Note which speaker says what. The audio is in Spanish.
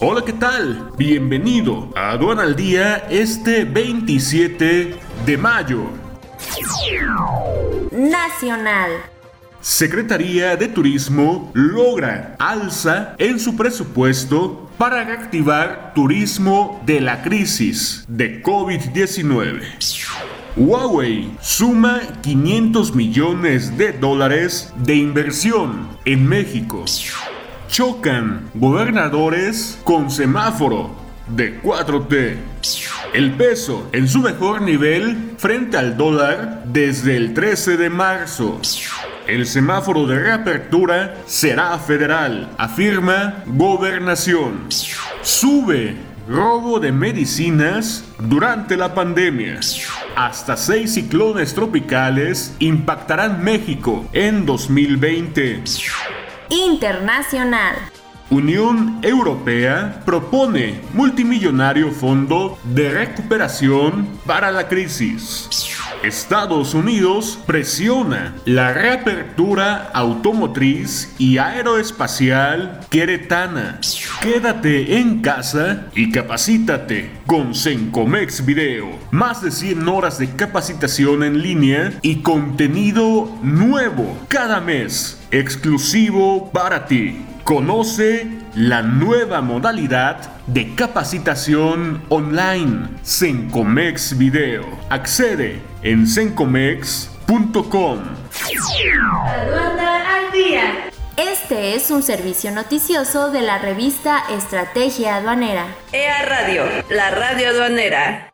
Speaker 1: Hola, ¿qué tal? Bienvenido a Aduana al Día este 27 de mayo.
Speaker 2: Nacional.
Speaker 1: Secretaría de Turismo logra alza en su presupuesto para reactivar turismo de la crisis de COVID-19. Huawei suma 500 millones de dólares de inversión en México. Chocan gobernadores con semáforo de 4T. El peso en su mejor nivel frente al dólar desde el 13 de marzo. El semáforo de reapertura será federal, afirma Gobernación. Sube robo de medicinas durante la pandemia. Hasta seis ciclones tropicales impactarán México en 2020.
Speaker 2: Internacional.
Speaker 1: Unión Europea propone multimillonario fondo de recuperación para la crisis. Estados Unidos presiona la reapertura automotriz y aeroespacial queretana. Quédate en casa y capacítate con Sencomex Video. Más de 100 horas de capacitación en línea y contenido nuevo cada mes, exclusivo para ti. Conoce la nueva modalidad de capacitación online, Sencomex Video. Accede en sencomex.com.
Speaker 2: al día. Este es un servicio noticioso de la revista Estrategia Aduanera.
Speaker 3: EA Radio, la radio aduanera.